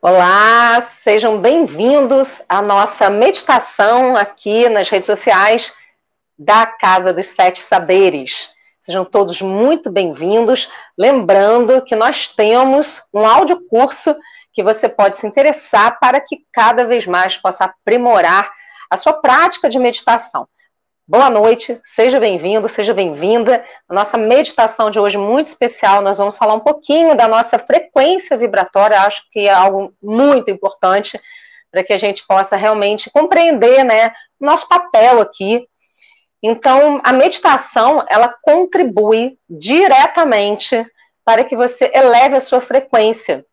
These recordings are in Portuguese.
Olá, sejam bem-vindos à nossa meditação aqui nas redes sociais da Casa dos Sete Saberes. Sejam todos muito bem-vindos. Lembrando que nós temos um áudio curso que você pode se interessar para que cada vez mais possa aprimorar a sua prática de meditação. Boa noite, seja bem-vindo, seja bem-vinda. Nossa meditação de hoje muito especial, nós vamos falar um pouquinho da nossa frequência vibratória, acho que é algo muito importante para que a gente possa realmente compreender, né, nosso papel aqui. Então, a meditação, ela contribui diretamente para que você eleve a sua frequência.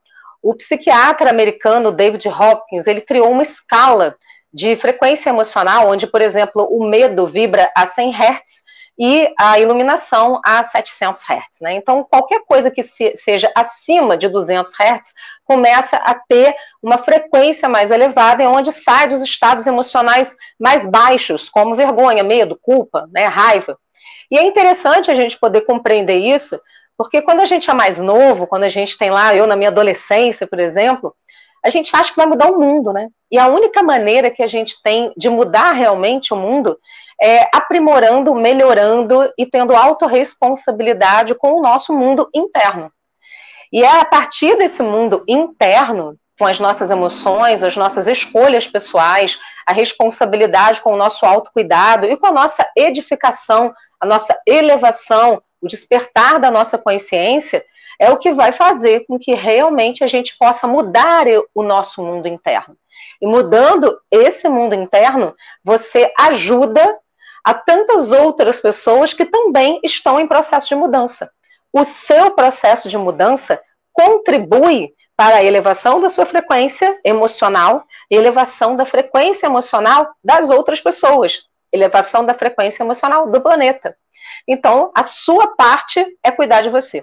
O psiquiatra americano David Hopkins, ele criou uma escala de frequência emocional, onde, por exemplo, o medo vibra a 100 Hz e a iluminação a 700 Hz. Né? Então, qualquer coisa que se, seja acima de 200 Hz começa a ter uma frequência mais elevada, e onde sai dos estados emocionais mais baixos, como vergonha, medo, culpa, né, raiva. E é interessante a gente poder compreender isso, porque quando a gente é mais novo, quando a gente tem lá, eu na minha adolescência, por exemplo, a gente acha que vai mudar o mundo, né? E a única maneira que a gente tem de mudar realmente o mundo é aprimorando, melhorando e tendo autorresponsabilidade com o nosso mundo interno. E é a partir desse mundo interno, com as nossas emoções, as nossas escolhas pessoais, a responsabilidade com o nosso autocuidado e com a nossa edificação, a nossa elevação, o despertar da nossa consciência, é o que vai fazer com que realmente a gente possa mudar o nosso mundo interno. E mudando esse mundo interno, você ajuda a tantas outras pessoas que também estão em processo de mudança. O seu processo de mudança contribui para a elevação da sua frequência emocional e elevação da frequência emocional das outras pessoas, elevação da frequência emocional do planeta. Então, a sua parte é cuidar de você.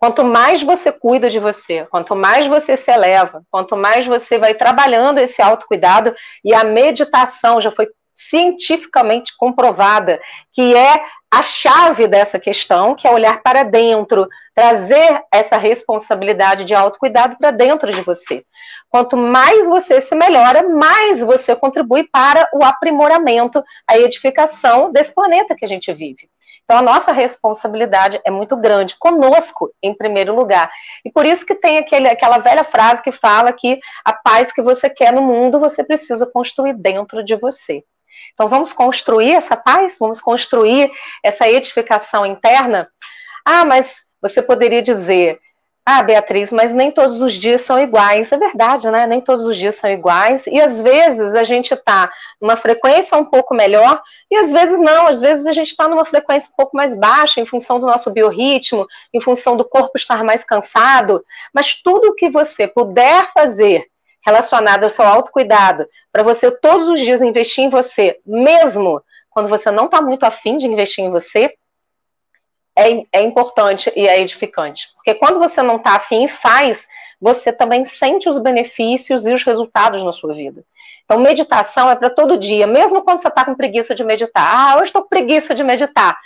Quanto mais você cuida de você, quanto mais você se eleva, quanto mais você vai trabalhando esse autocuidado, e a meditação já foi cientificamente comprovada que é a chave dessa questão, que é olhar para dentro, trazer essa responsabilidade de autocuidado para dentro de você. Quanto mais você se melhora, mais você contribui para o aprimoramento, a edificação desse planeta que a gente vive. Então, a nossa responsabilidade é muito grande, conosco, em primeiro lugar. E por isso que tem aquele, aquela velha frase que fala que a paz que você quer no mundo, você precisa construir dentro de você. Então, vamos construir essa paz? Vamos construir essa edificação interna? Ah, mas você poderia dizer, ah, Beatriz, mas nem todos os dias são iguais. É verdade, né? Nem todos os dias são iguais. E às vezes a gente está numa frequência um pouco melhor, e às vezes não. Às vezes a gente está numa frequência um pouco mais baixa, em função do nosso biorritmo, em função do corpo estar mais cansado. Mas tudo o que você puder fazer relacionado ao seu autocuidado, para você todos os dias investir em você, mesmo quando você não está muito afim de investir em você, é, é importante e é edificante. Porque quando você não está afim e faz, você também sente os benefícios e os resultados na sua vida. Então, meditação é para todo dia, mesmo quando você está com preguiça de meditar. Ah, hoje estou com preguiça de meditar.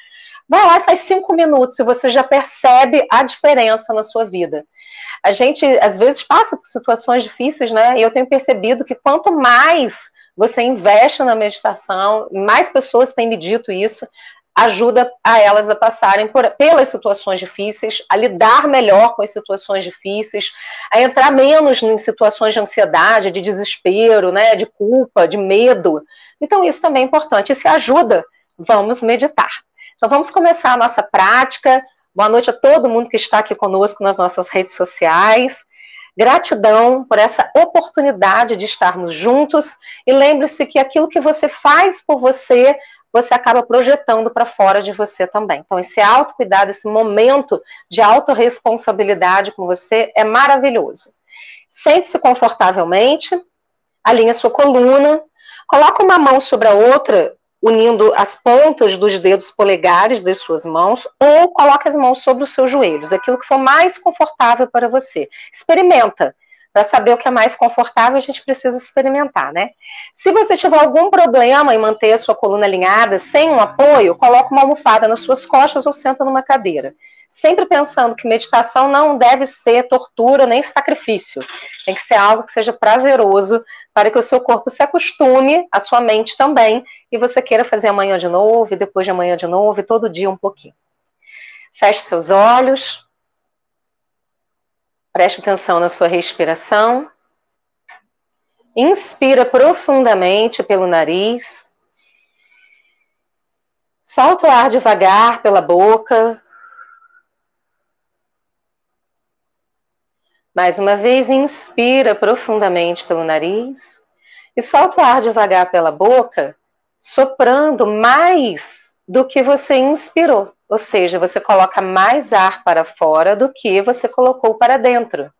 Vai lá e faz cinco minutos, e você já percebe a diferença na sua vida. A gente, às vezes, passa por situações difíceis, né? E eu tenho percebido que quanto mais você investe na meditação, mais pessoas têm me dito isso, ajuda a elas a passarem por, pelas situações difíceis, a lidar melhor com as situações difíceis, a entrar menos em situações de ansiedade, de desespero, né, de culpa, de medo. Então, isso também é importante. E se ajuda, vamos meditar. Então, vamos começar a nossa prática. Boa noite a todo mundo que está aqui conosco nas nossas redes sociais. Gratidão por essa oportunidade de estarmos juntos. E lembre-se que aquilo que você faz por você você acaba projetando para fora de você também. Então, esse autocuidado, esse momento de autorresponsabilidade com você é maravilhoso. Sente-se confortavelmente, alinhe a sua coluna, coloque uma mão sobre a outra, unindo as pontas dos dedos polegares das suas mãos, ou coloque as mãos sobre os seus joelhos, aquilo que for mais confortável para você. Experimenta Para saber o que é mais confortável, a gente precisa experimentar, né? Se você tiver algum problema em manter a sua coluna alinhada sem um apoio, coloque uma almofada nas suas costas ou senta numa cadeira. Sempre pensando que meditação não deve ser tortura nem sacrifício. Tem que ser algo que seja prazeroso para que o seu corpo se acostume, a sua mente também, e você queira fazer amanhã de novo, e depois de amanhã de novo, e todo dia um pouquinho. Feche seus olhos. Preste atenção na sua respiração. Inspira profundamente pelo nariz. Solta o ar devagar pela boca. Mais uma vez, inspira profundamente pelo nariz e solta o ar devagar pela boca, soprando mais do que você inspirou. Ou seja, você coloca mais ar para fora do que você colocou para dentro.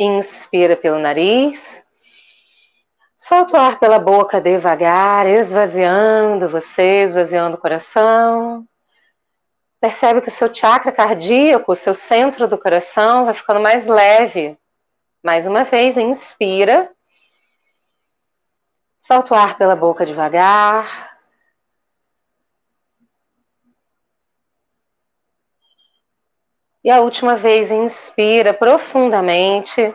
Inspira pelo nariz. Solta o ar pela boca devagar, esvaziando você, esvaziando o coração. Percebe que o seu chakra cardíaco, o seu centro do coração, vai ficando mais leve. Mais uma vez, inspira. Solta o ar pela boca devagar. E a última vez, inspira profundamente.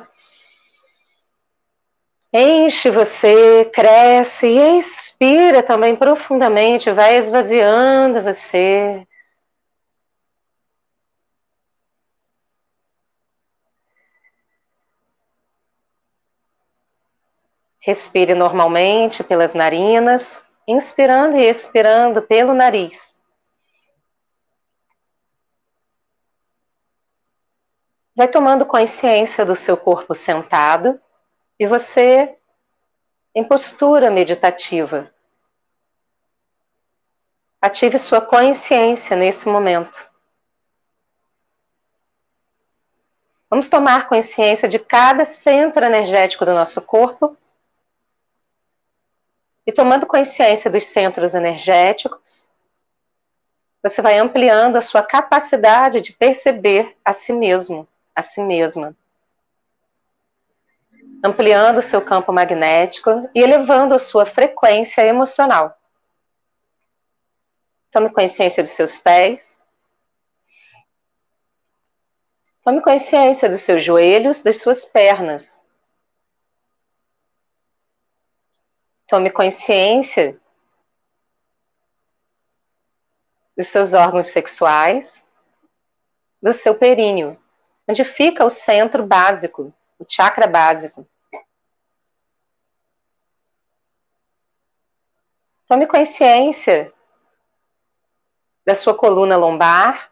Enche você, cresce e expira também profundamente, vai esvaziando você. Respire normalmente pelas narinas, inspirando e expirando pelo nariz. Vai tomando consciência do seu corpo sentado e você em postura meditativa. Ative sua consciência nesse momento. Vamos tomar consciência de cada centro energético do nosso corpo. E tomando consciência dos centros energéticos, você vai ampliando a sua capacidade de perceber a si mesmo a si mesma. Ampliando seu campo magnético e elevando a sua frequência emocional. Tome consciência dos seus pés. Tome consciência dos seus joelhos, das suas pernas. Tome consciência dos seus órgãos sexuais, do seu períneo onde fica o centro básico, o chakra básico. Tome consciência da sua coluna lombar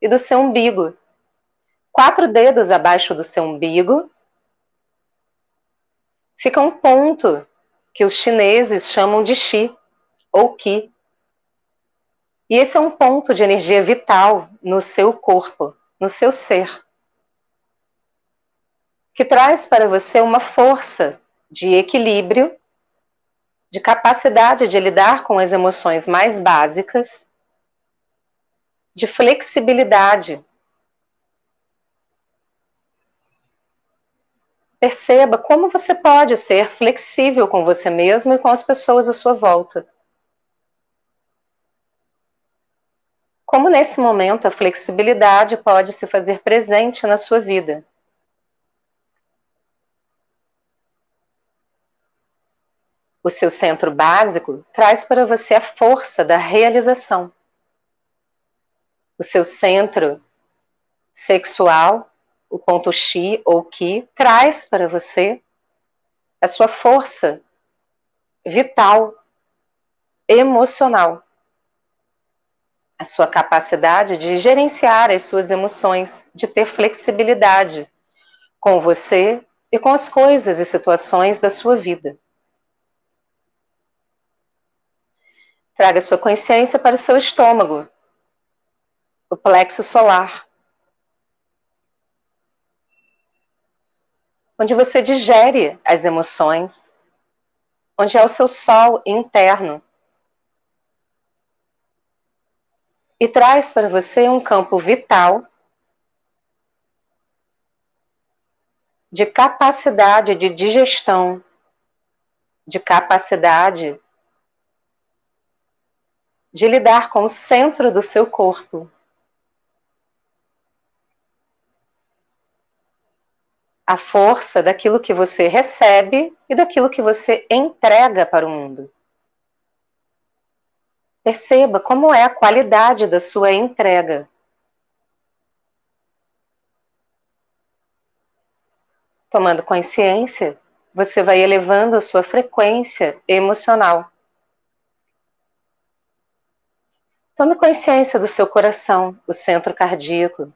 e do seu umbigo. Quatro dedos abaixo do seu umbigo fica um ponto que os chineses chamam de Qi ou Qi. E esse é um ponto de energia vital no seu corpo, no seu ser que traz para você uma força de equilíbrio, de capacidade de lidar com as emoções mais básicas, de flexibilidade. Perceba como você pode ser flexível com você mesmo e com as pessoas à sua volta. Como nesse momento a flexibilidade pode se fazer presente na sua vida. O seu centro básico traz para você a força da realização. O seu centro sexual, o ponto Xi ou Qi, traz para você a sua força vital, emocional. A sua capacidade de gerenciar as suas emoções, de ter flexibilidade com você e com as coisas e situações da sua vida. Traga sua consciência para o seu estômago, o plexo solar, onde você digere as emoções, onde é o seu sol interno. E traz para você um campo vital de capacidade de digestão, de capacidade de lidar com o centro do seu corpo. A força daquilo que você recebe e daquilo que você entrega para o mundo. Perceba como é a qualidade da sua entrega. Tomando consciência, você vai elevando a sua frequência emocional. Tome consciência do seu coração, o centro cardíaco.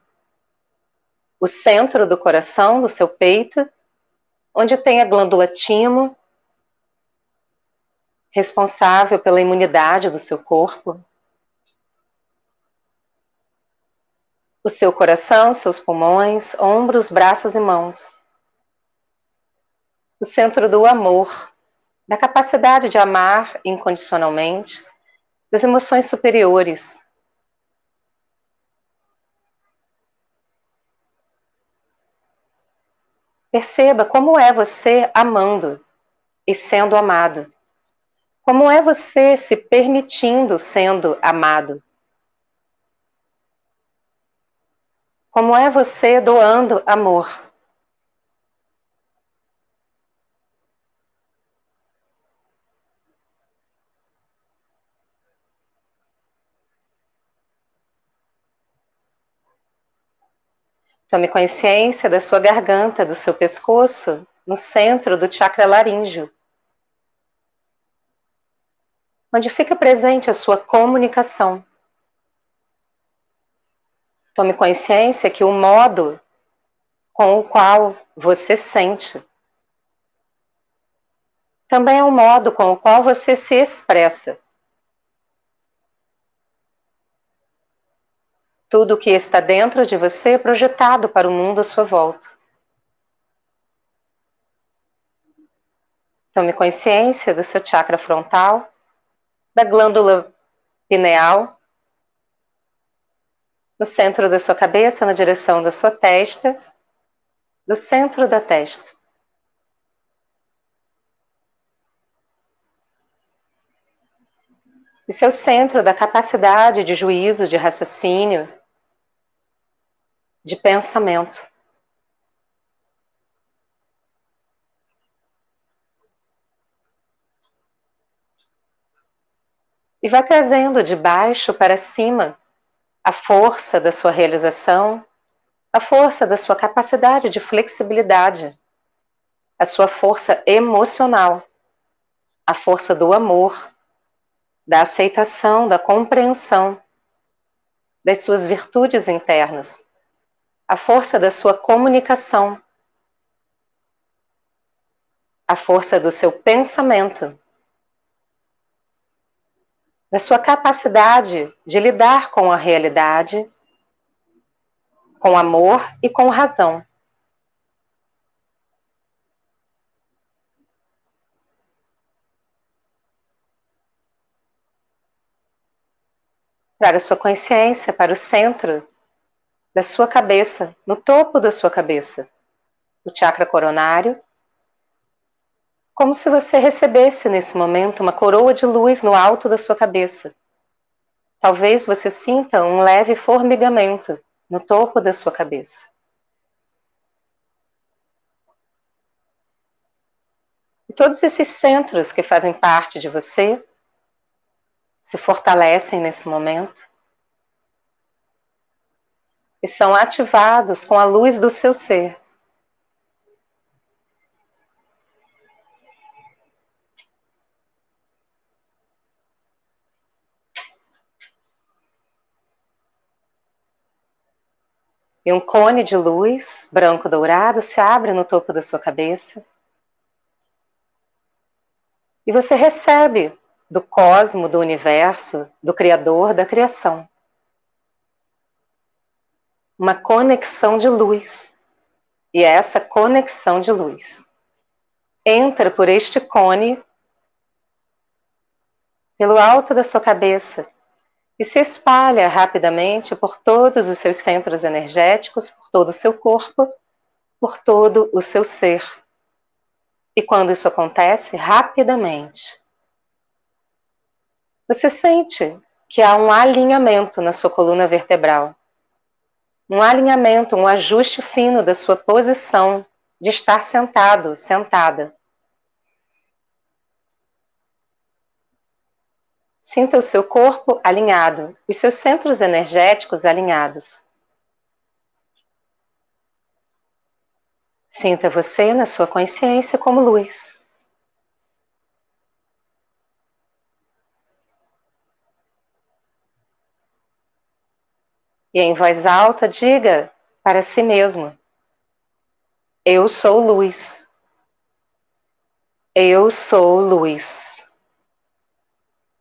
O centro do coração, do seu peito, onde tem a glândula timo, responsável pela imunidade do seu corpo. O seu coração, seus pulmões, ombros, braços e mãos. O centro do amor, da capacidade de amar incondicionalmente, das emoções superiores. Perceba como é você amando e sendo amado. Como é você se permitindo sendo amado? Como é você doando amor? Tome consciência da sua garganta, do seu pescoço, no centro do chakra laríngeo onde fica presente a sua comunicação. Tome consciência que o modo com o qual você sente também é o modo com o qual você se expressa. Tudo que está dentro de você é projetado para o mundo à sua volta. Tome consciência do seu chakra frontal da glândula pineal, no centro da sua cabeça, na direção da sua testa, do centro da testa. E seu centro da capacidade de juízo, de raciocínio, de pensamento. e vai trazendo de baixo para cima a força da sua realização, a força da sua capacidade de flexibilidade, a sua força emocional, a força do amor, da aceitação, da compreensão das suas virtudes internas, a força da sua comunicação, a força do seu pensamento da sua capacidade de lidar com a realidade, com amor e com razão. Traga sua consciência para o centro da sua cabeça, no topo da sua cabeça, o chakra coronário, como se você recebesse nesse momento uma coroa de luz no alto da sua cabeça. Talvez você sinta um leve formigamento no topo da sua cabeça. E todos esses centros que fazem parte de você se fortalecem nesse momento e são ativados com a luz do seu ser. E um cone de luz branco dourado se abre no topo da sua cabeça. E você recebe do cosmo, do universo, do Criador, da criação. Uma conexão de luz. E essa conexão de luz entra por este cone, pelo alto da sua cabeça, e se espalha rapidamente por todos os seus centros energéticos, por todo o seu corpo, por todo o seu ser. E quando isso acontece, rapidamente, você sente que há um alinhamento na sua coluna vertebral. Um alinhamento, um ajuste fino da sua posição de estar sentado, sentada. Sinta o seu corpo alinhado, os seus centros energéticos alinhados. Sinta você na sua consciência como luz. E em voz alta, diga para si mesmo: Eu sou luz. Eu sou luz.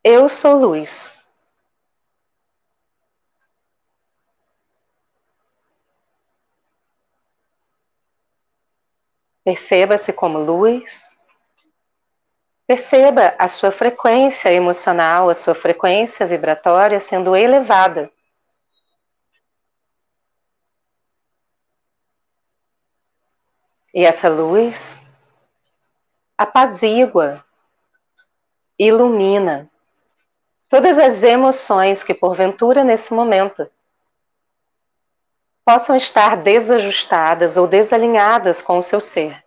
Eu sou luz. Perceba-se como luz. Perceba a sua frequência emocional, a sua frequência vibratória sendo elevada. E essa luz apazigua, ilumina todas as emoções que porventura nesse momento possam estar desajustadas ou desalinhadas com o seu ser.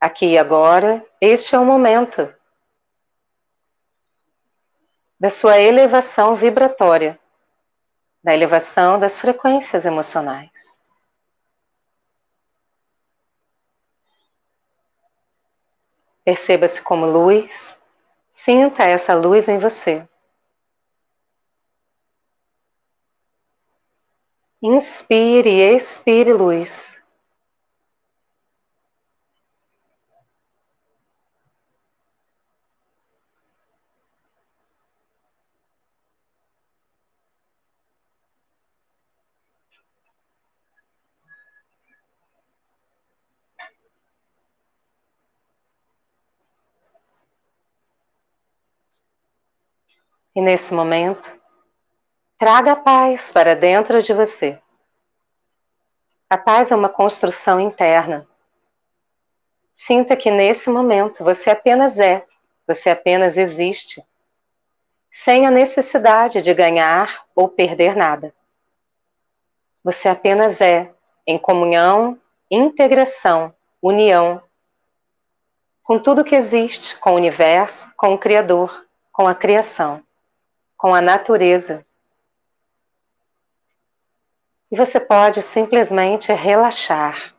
Aqui e agora, este é o momento da sua elevação vibratória, da elevação das frequências emocionais. Perceba-se como luz, sinta essa luz em você. Inspire e expire luz. E nesse momento, traga a paz para dentro de você. A paz é uma construção interna. Sinta que nesse momento você apenas é, você apenas existe, sem a necessidade de ganhar ou perder nada. Você apenas é, em comunhão, integração, união, com tudo que existe, com o universo, com o Criador, com a criação com a natureza. E você pode simplesmente relaxar.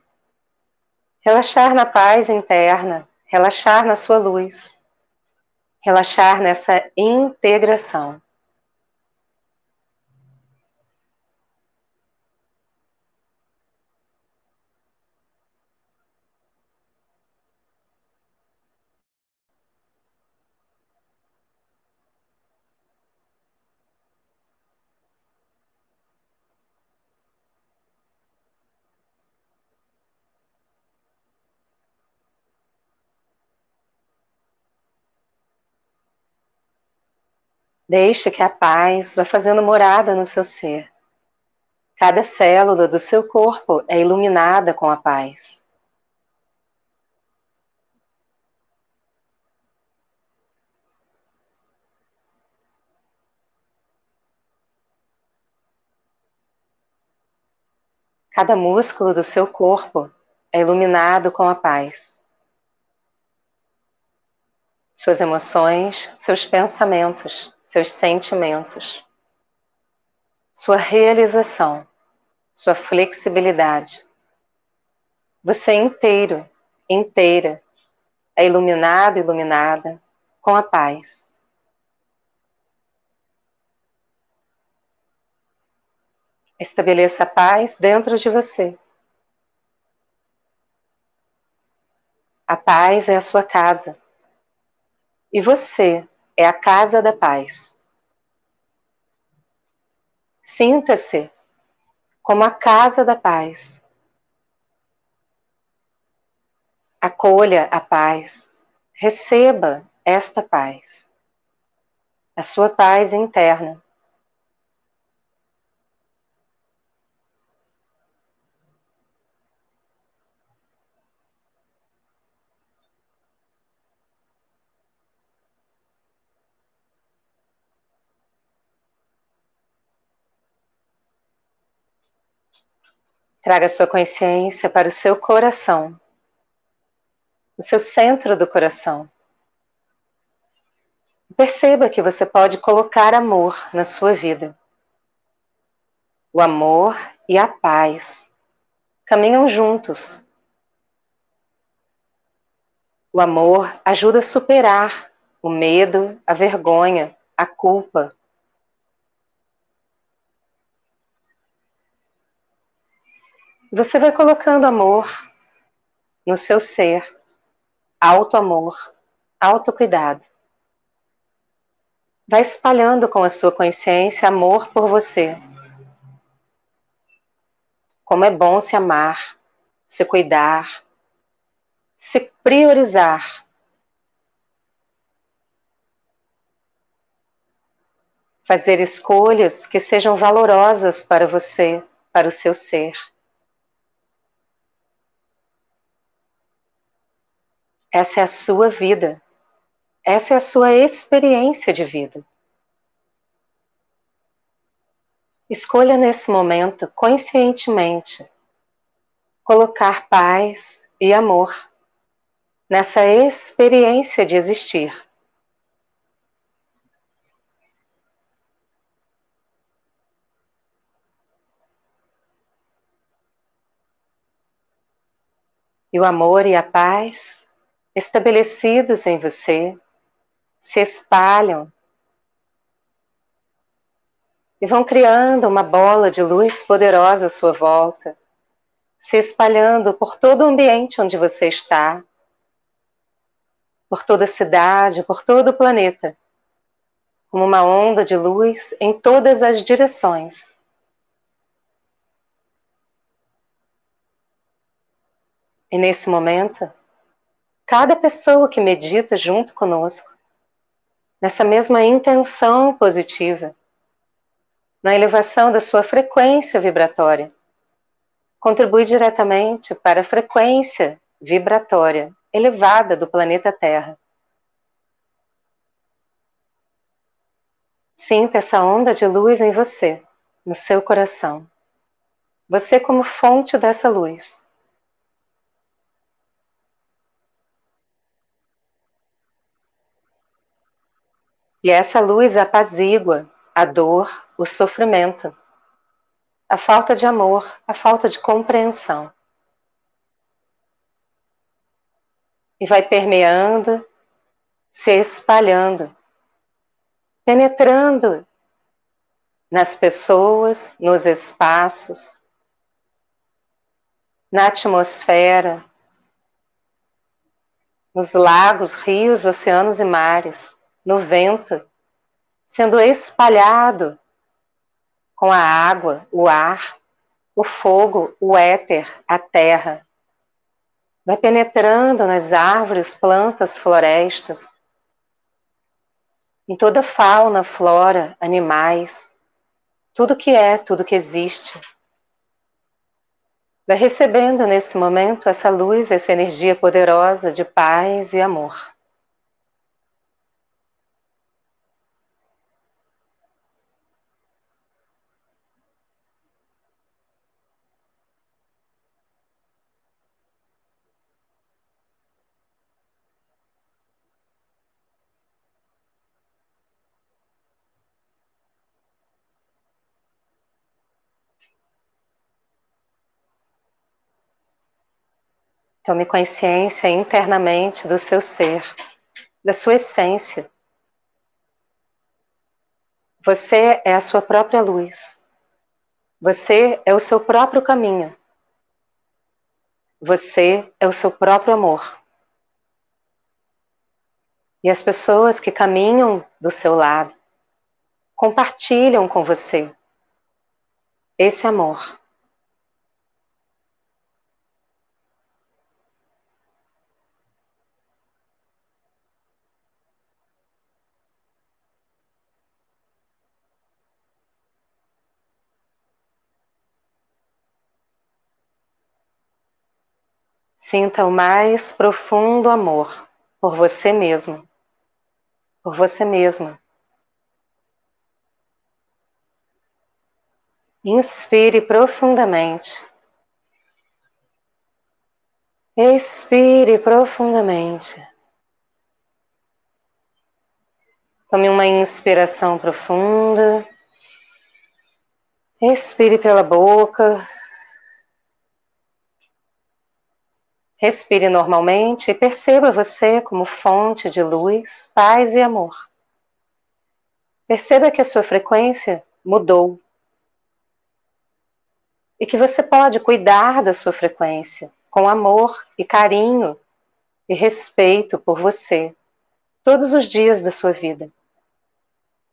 Relaxar na paz interna, relaxar na sua luz, relaxar nessa integração. Deixe que a paz vá fazendo morada no seu ser. Cada célula do seu corpo é iluminada com a paz. Cada músculo do seu corpo é iluminado com a paz suas emoções, seus pensamentos, seus sentimentos, sua realização, sua flexibilidade. Você é inteiro, inteira, é iluminado, iluminada com a paz. Estabeleça a paz dentro de você. A paz é a sua casa. E você é a casa da paz. Sinta-se como a casa da paz. Acolha a paz, receba esta paz, a sua paz interna. Traga sua consciência para o seu coração, o seu centro do coração. Perceba que você pode colocar amor na sua vida. O amor e a paz caminham juntos. O amor ajuda a superar o medo, a vergonha, a culpa. Você vai colocando amor no seu ser, alto amor, alto cuidado. Vai espalhando com a sua consciência amor por você. Como é bom se amar, se cuidar, se priorizar. Fazer escolhas que sejam valorosas para você, para o seu ser. Essa é a sua vida. Essa é a sua experiência de vida. Escolha nesse momento, conscientemente, colocar paz e amor nessa experiência de existir. E o amor e a paz estabelecidos em você se espalham e vão criando uma bola de luz poderosa à sua volta, se espalhando por todo o ambiente onde você está, por toda a cidade, por todo o planeta, como uma onda de luz em todas as direções. E nesse momento, cada pessoa que medita junto conosco nessa mesma intenção positiva, na elevação da sua frequência vibratória. Contribui diretamente para a frequência vibratória elevada do planeta Terra. Sinta essa onda de luz em você, no seu coração. Você como fonte dessa luz. E essa luz apazigua a dor, o sofrimento, a falta de amor, a falta de compreensão. E vai permeando, se espalhando, penetrando nas pessoas, nos espaços, na atmosfera, nos lagos, rios, oceanos e mares no vento, sendo espalhado com a água, o ar, o fogo, o éter, a terra. Vai penetrando nas árvores, plantas, florestas, em toda fauna, flora, animais, tudo que é, tudo que existe. Vai recebendo nesse momento essa luz, essa energia poderosa de paz e amor. Tome consciência internamente do seu ser, da sua essência. Você é a sua própria luz. Você é o seu próprio caminho. Você é o seu próprio amor. E as pessoas que caminham do seu lado compartilham com você esse amor. Sinta o mais profundo amor por você mesmo, por você mesma. Inspire profundamente Expire profundamente. Tome uma inspiração profunda. Respire pela boca. Respire normalmente e perceba você como fonte de luz, paz e amor. Perceba que a sua frequência mudou e que você pode cuidar da sua frequência com amor e carinho e respeito por você todos os dias da sua vida.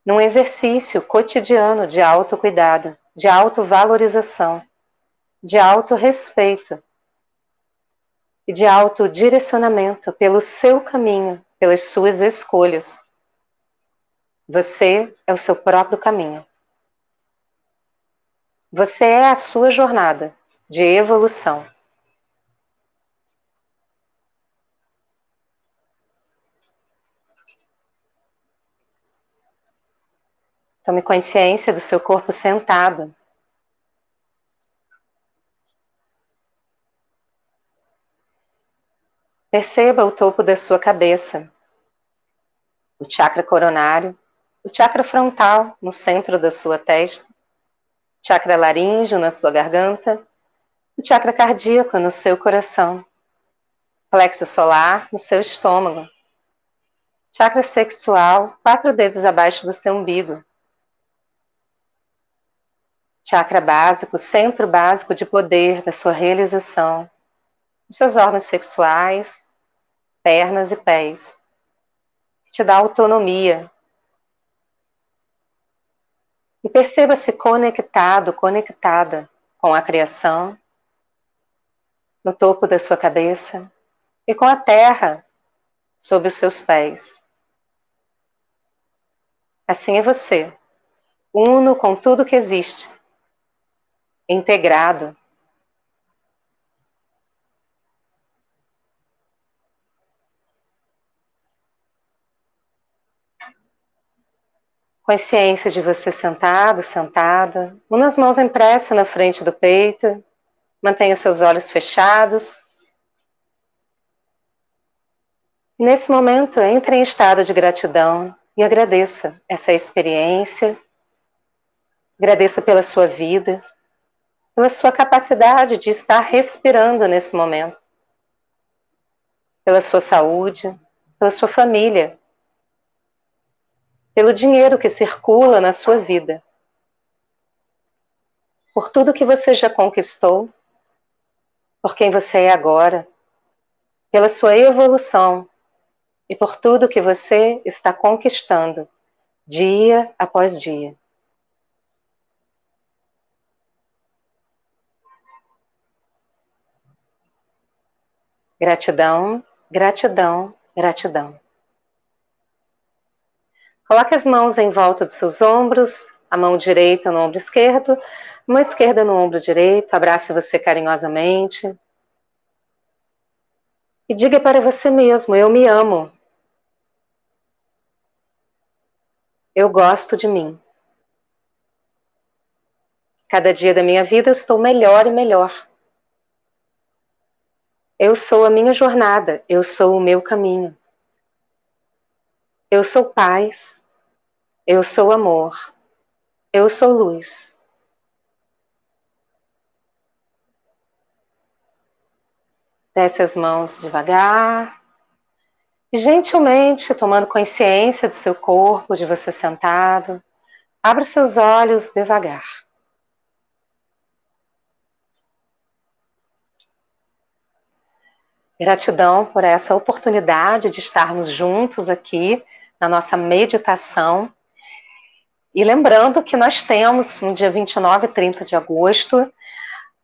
Num exercício cotidiano de autocuidado, de autovalorização, de autorrespeito e de autodirecionamento pelo seu caminho, pelas suas escolhas. Você é o seu próprio caminho. Você é a sua jornada de evolução. Tome consciência do seu corpo sentado. Perceba o topo da sua cabeça, o chakra coronário, o chakra frontal no centro da sua testa, chakra laríngeo na sua garganta, o chakra cardíaco no seu coração, plexo solar no seu estômago, chakra sexual, quatro dedos abaixo do seu umbigo, chakra básico, centro básico de poder da sua realização, seus órgãos sexuais, pernas e pés, te dá autonomia. E perceba-se conectado, conectada com a criação, no topo da sua cabeça e com a terra sob os seus pés. Assim é você, uno com tudo que existe integrado. Consciência de você sentado, sentada, uma das mãos impressa na frente do peito, mantenha seus olhos fechados. Nesse momento, entre em estado de gratidão e agradeça essa experiência, agradeça pela sua vida, pela sua capacidade de estar respirando nesse momento, pela sua saúde, pela sua família, pelo dinheiro que circula na sua vida, por tudo que você já conquistou, por quem você é agora, pela sua evolução e por tudo que você está conquistando dia após dia. Gratidão, gratidão, gratidão. Coloque as mãos em volta dos seus ombros, a mão direita no ombro esquerdo, mão esquerda no ombro direito, abrace você carinhosamente. E diga para você mesmo: Eu me amo. Eu gosto de mim. Cada dia da minha vida eu estou melhor e melhor. Eu sou a minha jornada, eu sou o meu caminho. Eu sou paz, eu sou amor, eu sou luz. Desce as mãos devagar, e gentilmente tomando consciência do seu corpo, de você sentado, abra seus olhos devagar. Gratidão por essa oportunidade de estarmos juntos aqui na nossa meditação. E lembrando que nós temos no dia 29 e 30 de agosto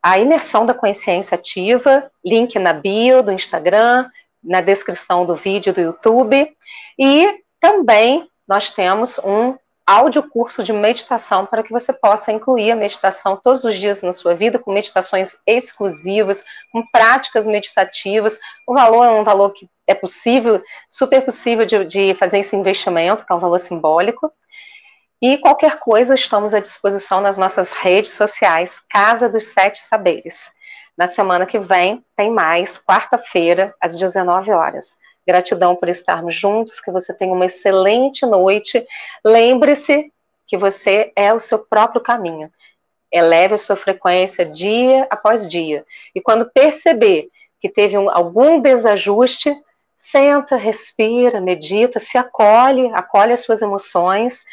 a imersão da consciência ativa, link na bio do Instagram, na descrição do vídeo do YouTube. E também nós temos um áudio curso de meditação para que você possa incluir a meditação todos os dias na sua vida, com meditações exclusivas, com práticas meditativas. O valor é um valor que é possível, super possível de, de fazer esse investimento, que é um valor simbólico. E qualquer coisa, estamos à disposição nas nossas redes sociais, Casa dos Sete Saberes. Na semana que vem tem mais, quarta-feira, às 19 horas. Gratidão por estarmos juntos, que você tenha uma excelente noite. Lembre-se que você é o seu próprio caminho. Eleve a sua frequência dia após dia. E quando perceber que teve um, algum desajuste, senta, respira, medita, se acolhe, acolhe as suas emoções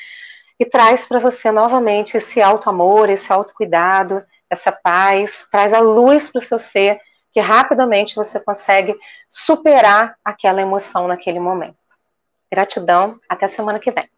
e traz para você novamente esse alto amor, esse autocuidado, essa paz, traz a luz para o seu ser, que rapidamente você consegue superar aquela emoção naquele momento. Gratidão, até semana que vem.